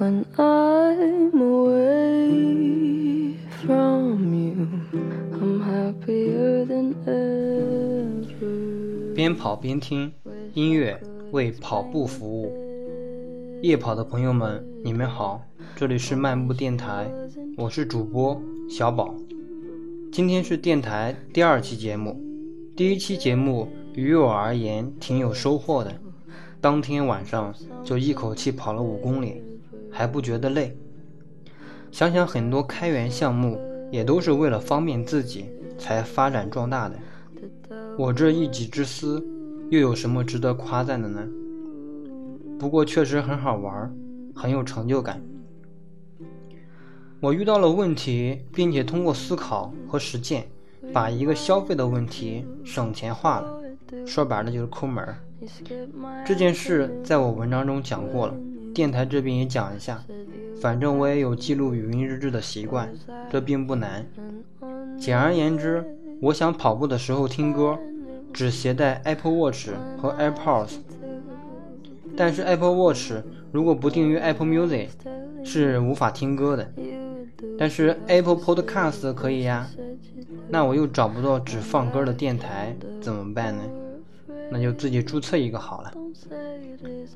when I'm away from you. I'm happier than ever. 边跑边听音乐，为跑步服务。夜跑的朋友们，你们好，这里是漫步电台，我是主播小宝。今天是电台第二期节目，第一期节目于我而言挺有收获的。当天晚上就一口气跑了五公里，还不觉得累。想想很多开源项目也都是为了方便自己才发展壮大的，我这一己之私又有什么值得夸赞的呢？不过确实很好玩，很有成就感。我遇到了问题，并且通过思考和实践，把一个消费的问题省钱化了。说白了就是抠门儿。这件事在我文章中讲过了，电台这边也讲一下。反正我也有记录语音日志的习惯，这并不难。简而言之，我想跑步的时候听歌，只携带 Apple Watch 和 AirPods。但是 Apple Watch 如果不订阅 Apple Music，是无法听歌的。但是 Apple Podcast 可以呀。那我又找不到只放歌的电台，怎么办呢？那就自己注册一个好了。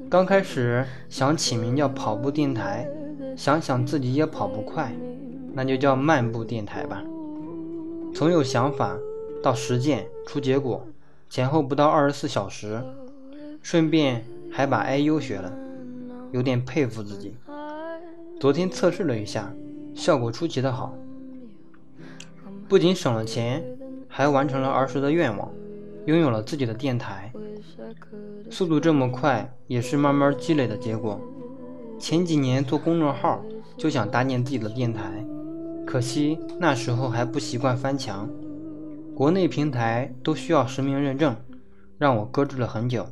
刚开始想起名叫跑步电台，想想自己也跑不快，那就叫漫步电台吧。从有想法到实践出结果，前后不到二十四小时，顺便还把 IU 学了，有点佩服自己。昨天测试了一下，效果出奇的好，不仅省了钱，还完成了儿时的愿望。拥有了自己的电台，速度这么快也是慢慢积累的结果。前几年做公众号就想搭建自己的电台，可惜那时候还不习惯翻墙，国内平台都需要实名认证，让我搁置了很久，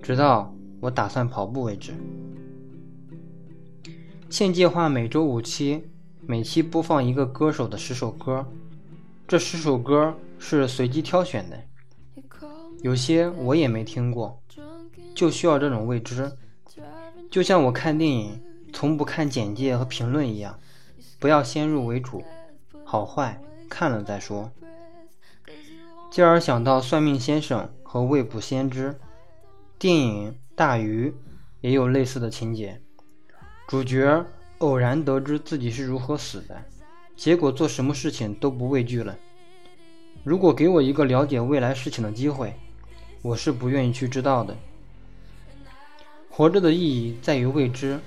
直到我打算跑步为止。现计划每周五期，每期播放一个歌手的十首歌，这十首歌是随机挑选的。有些我也没听过，就需要这种未知。就像我看电影，从不看简介和评论一样，不要先入为主，好坏看了再说。继而想到算命先生和未卜先知，电影《大鱼》也有类似的情节，主角偶然得知自己是如何死的，结果做什么事情都不畏惧了。如果给我一个了解未来事情的机会，我是不愿意去知道的。活着的意义在于未知。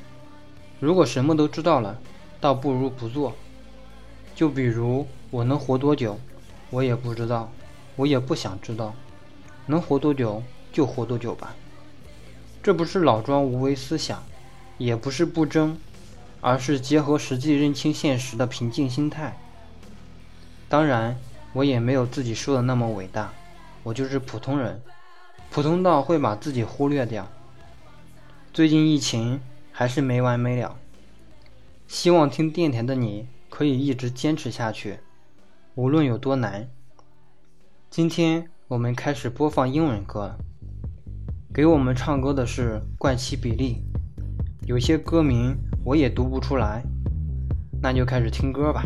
如果什么都知道了，倒不如不做。就比如我能活多久，我也不知道，我也不想知道。能活多久就活多久吧。这不是老庄无为思想，也不是不争，而是结合实际认清现实的平静心态。当然，我也没有自己说的那么伟大，我就是普通人。普通到会把自己忽略掉。最近疫情还是没完没了，希望听电台的你可以一直坚持下去，无论有多难。今天我们开始播放英文歌，给我们唱歌的是怪奇比利，有些歌名我也读不出来，那就开始听歌吧。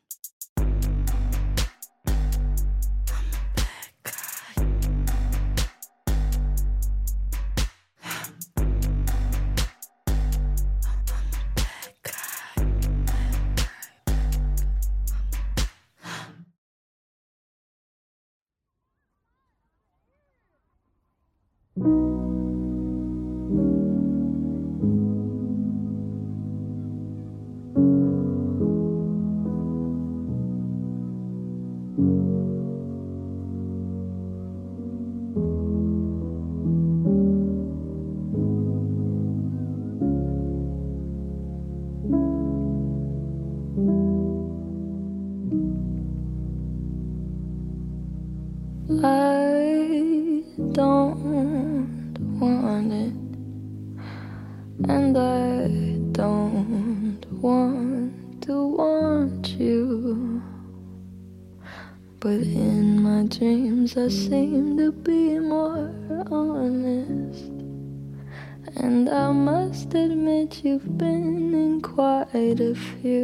seem to be more honest. And I must admit, you've been in quite a few.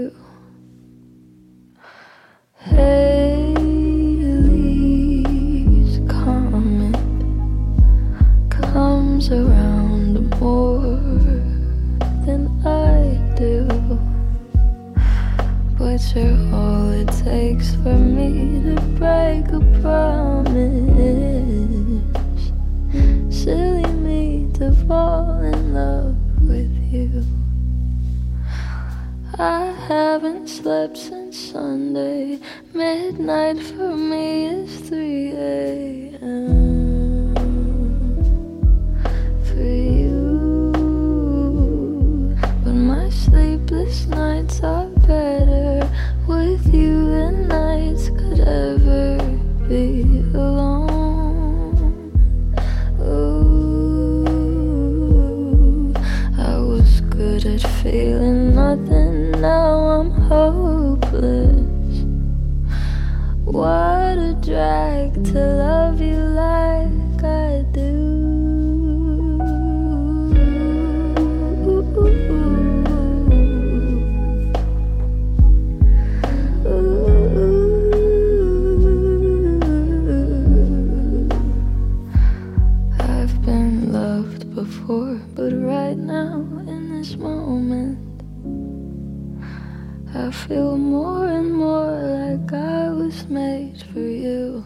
more and more like I was made for you.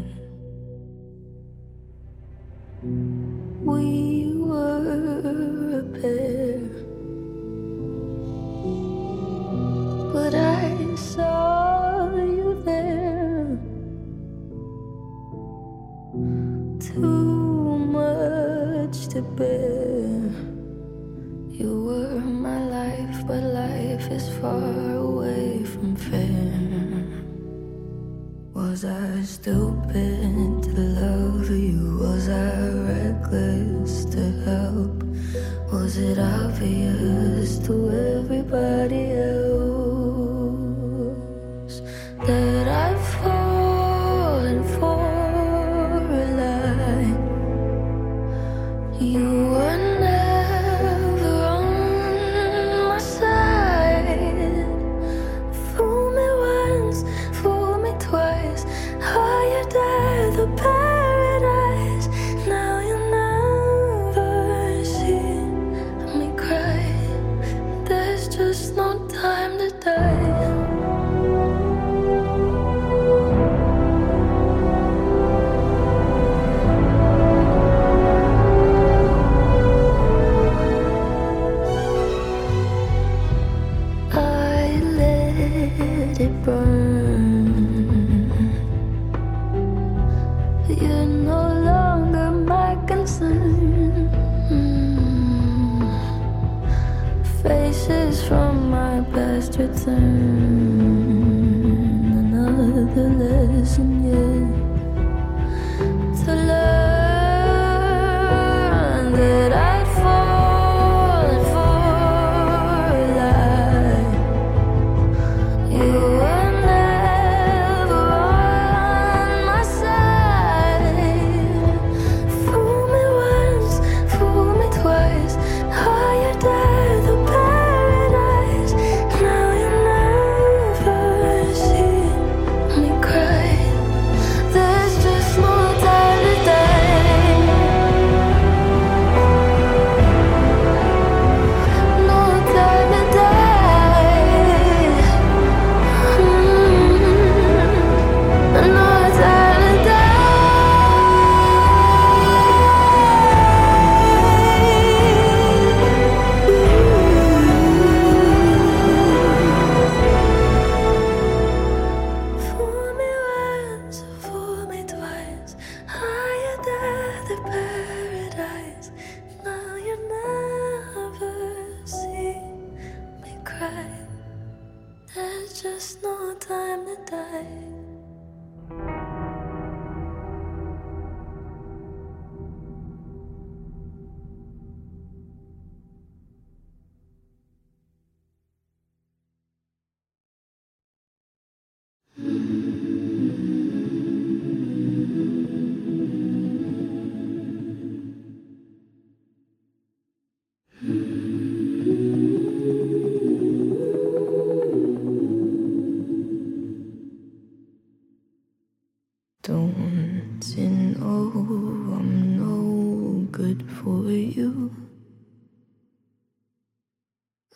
good for you.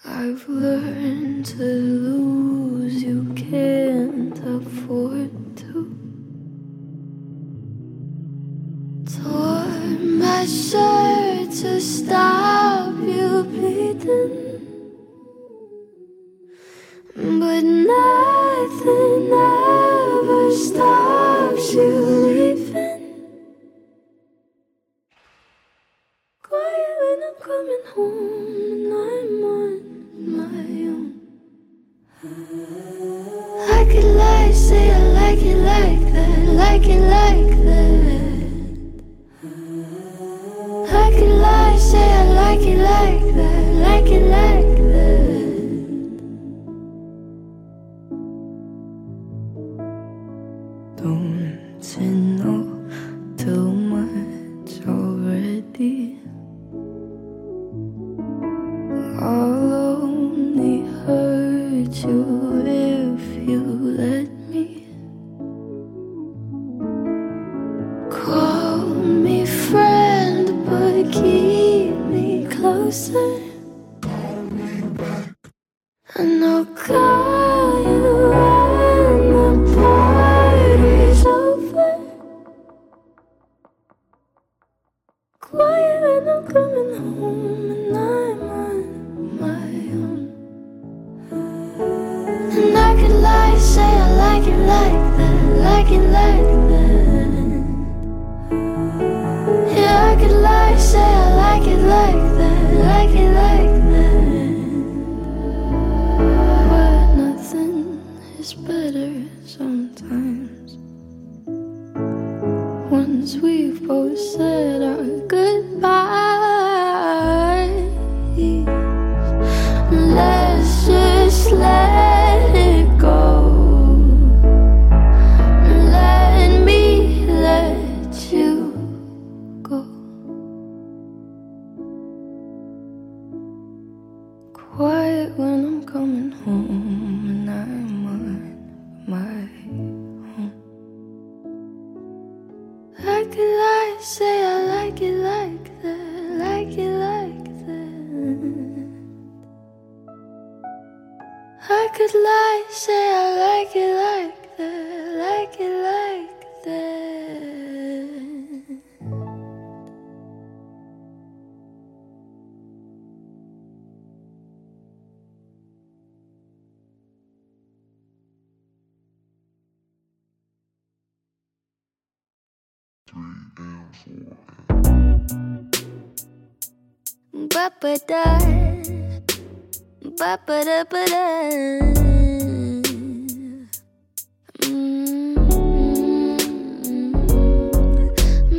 I've learned to lose. closer Quiet when I'm coming home and I'm on my own. Like it, like say I like it like that, like it like that. I could lie, say I like it. ba da ba ba da ba da.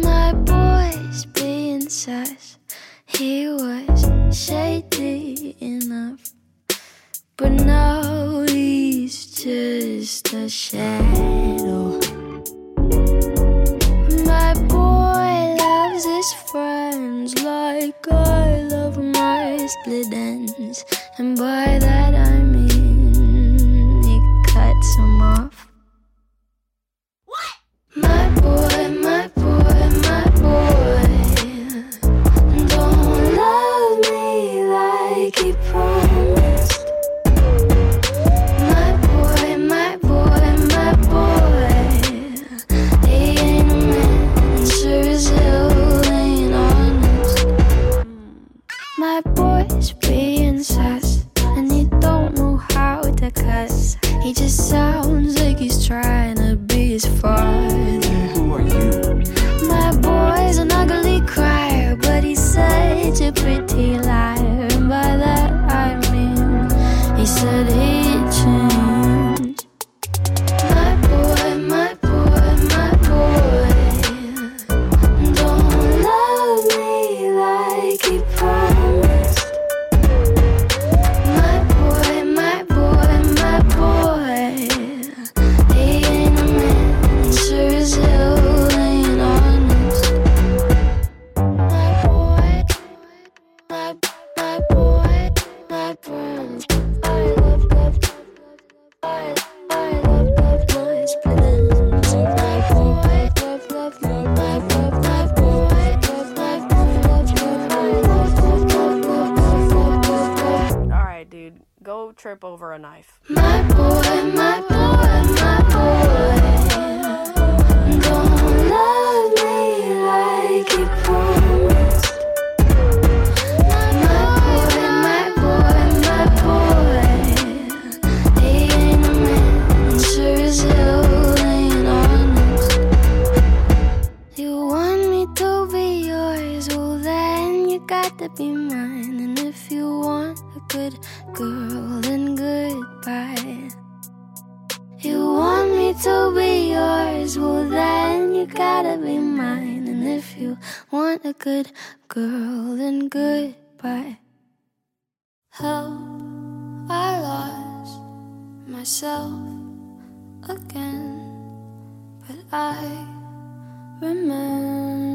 My boy's being sus He was shady enough But now he's just a shadow My boy loves his friend split ends, and by that I mean it cuts them off. myself again, but I remember.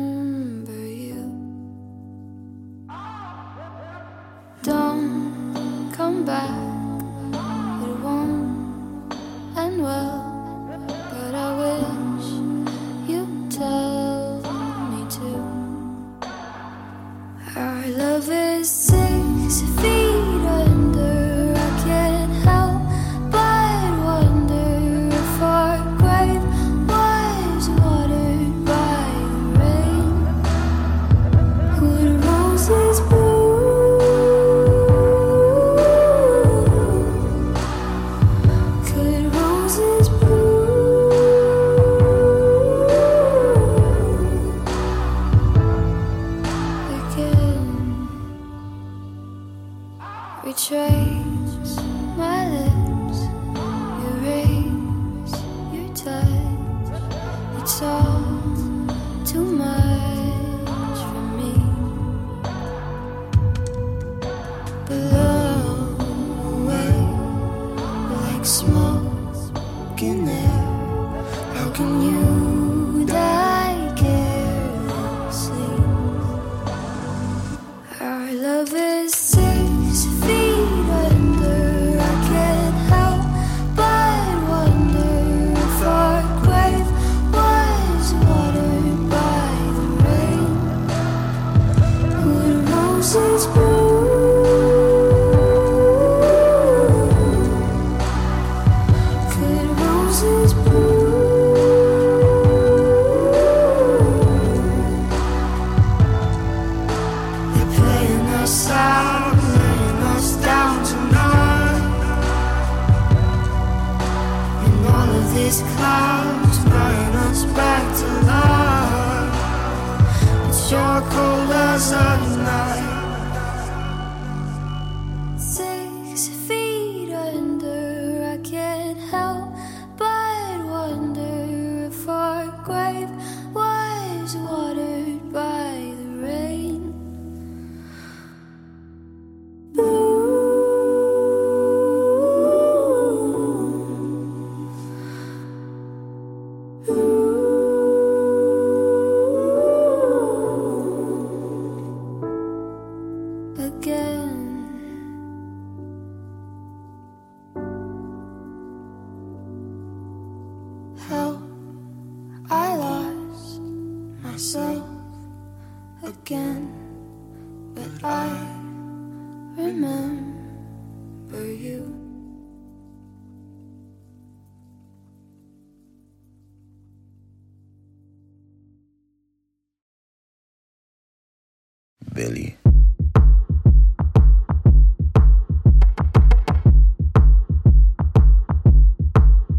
Billy.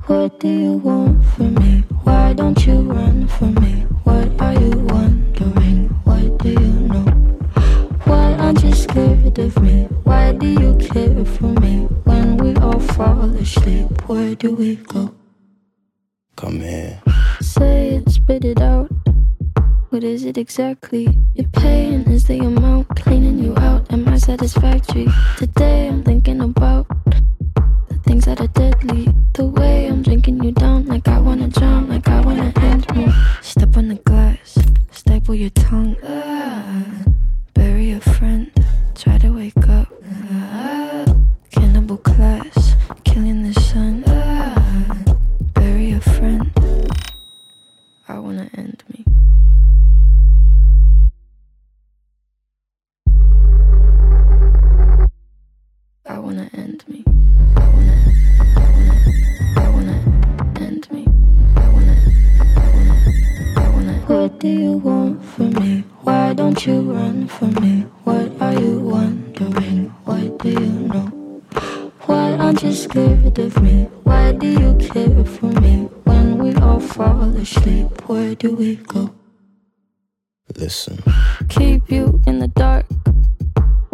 What do you want from me? Why don't you run from me? What are you wondering? What do you know? Why aren't you scared of me? Why do you care for me? When we all fall asleep, where do we go? Come here. Say it, spit it out. What is it exactly? you're paying? is the amount cleaning you out. Am I satisfactory? Today I'm thinking about the things that are deadly. The way I'm drinking you down, like I wanna drown, like I wanna end me. Step on the glass, staple your tongue. Bury a friend, try to wake up. Cannibal class, killing the sun. Bury a friend. I wanna end me. Wanna end me. I wanna, I wanna, I wanna end me. I wanna, I wanna, I wanna. What do you want from me? Why don't you run from me? What are you wondering? What do you know? Why aren't you scared of me? Why do you care for me? When we all fall asleep, where do we go? Listen. Keep you in the dark.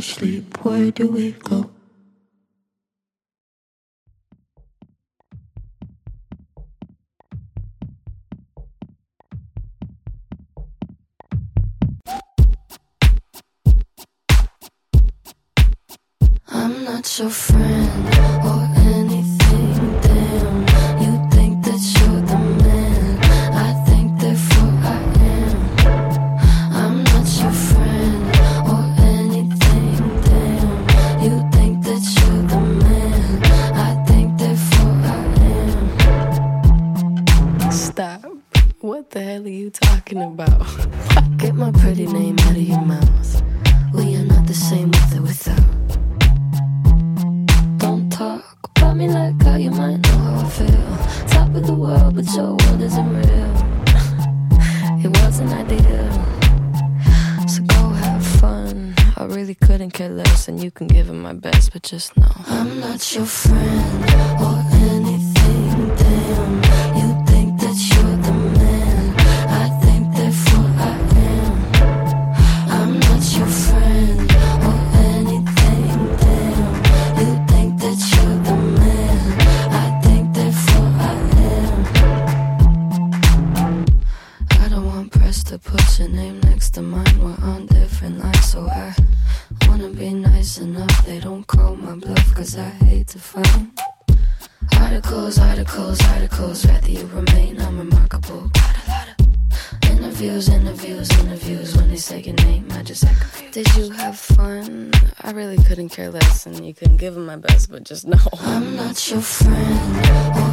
sleep? Where do we go? I'm not your friend. with the world, but your world isn't real. it wasn't ideal. So go have fun. I really couldn't care less, and you can give it my best, but just know I'm not your friend. but just know. I'm not your friend.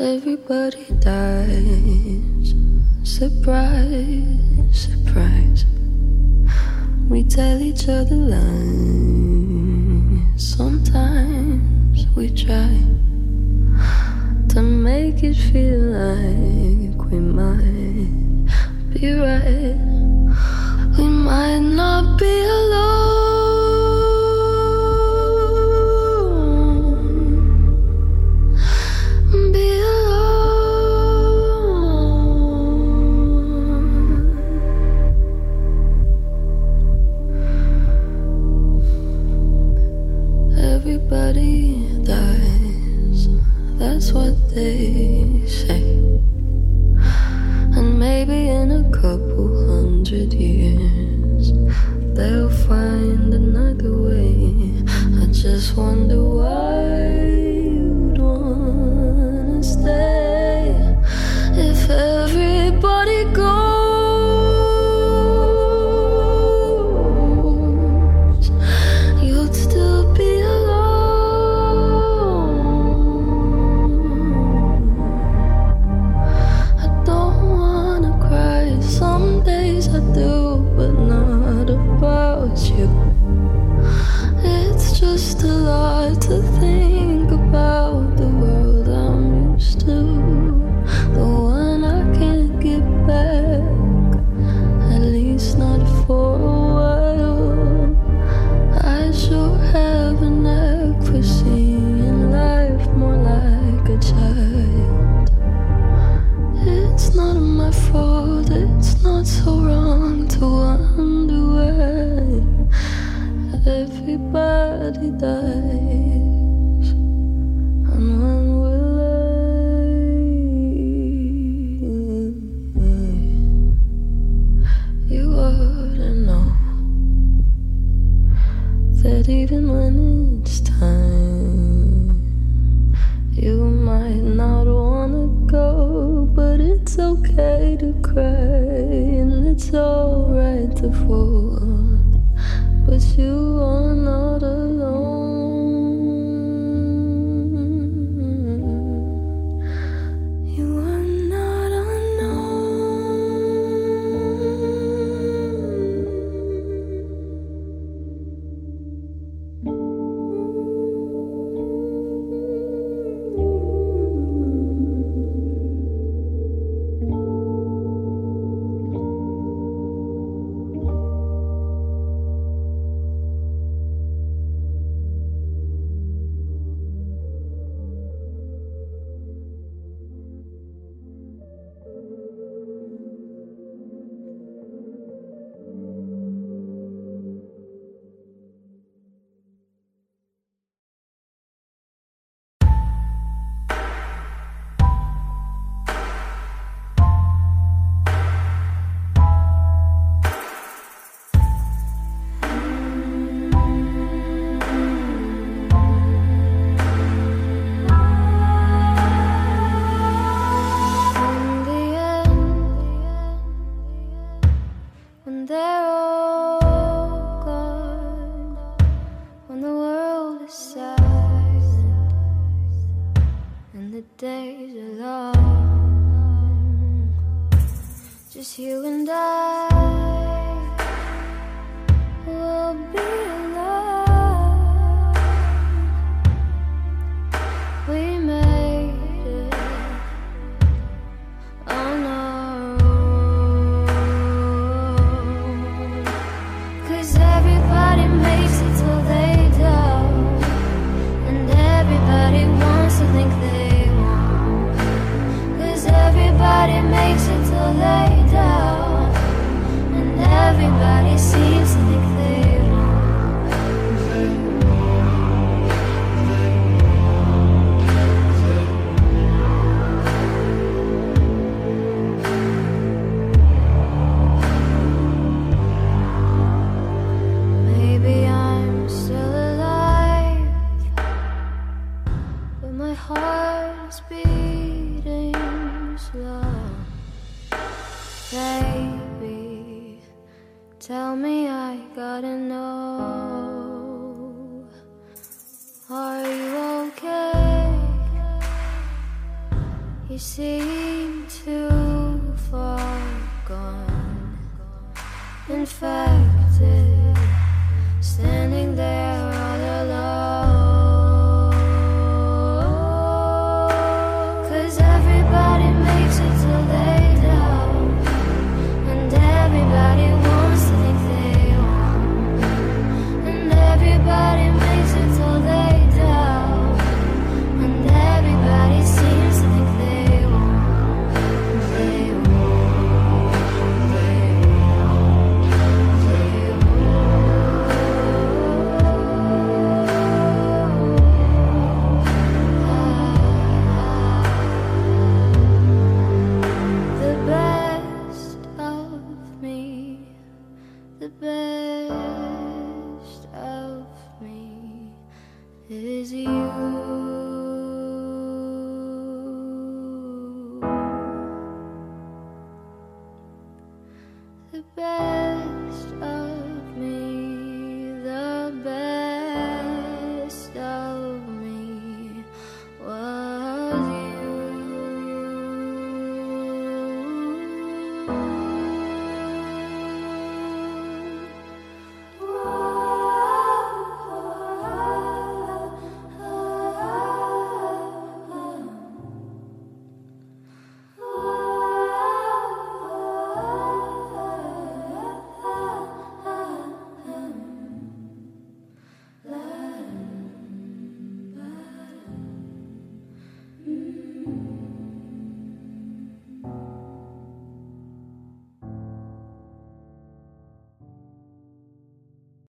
Everybody dies. Surprise, surprise. We tell each other lies. Sometimes we try to make it feel like we might be right. We might not be alone. Alright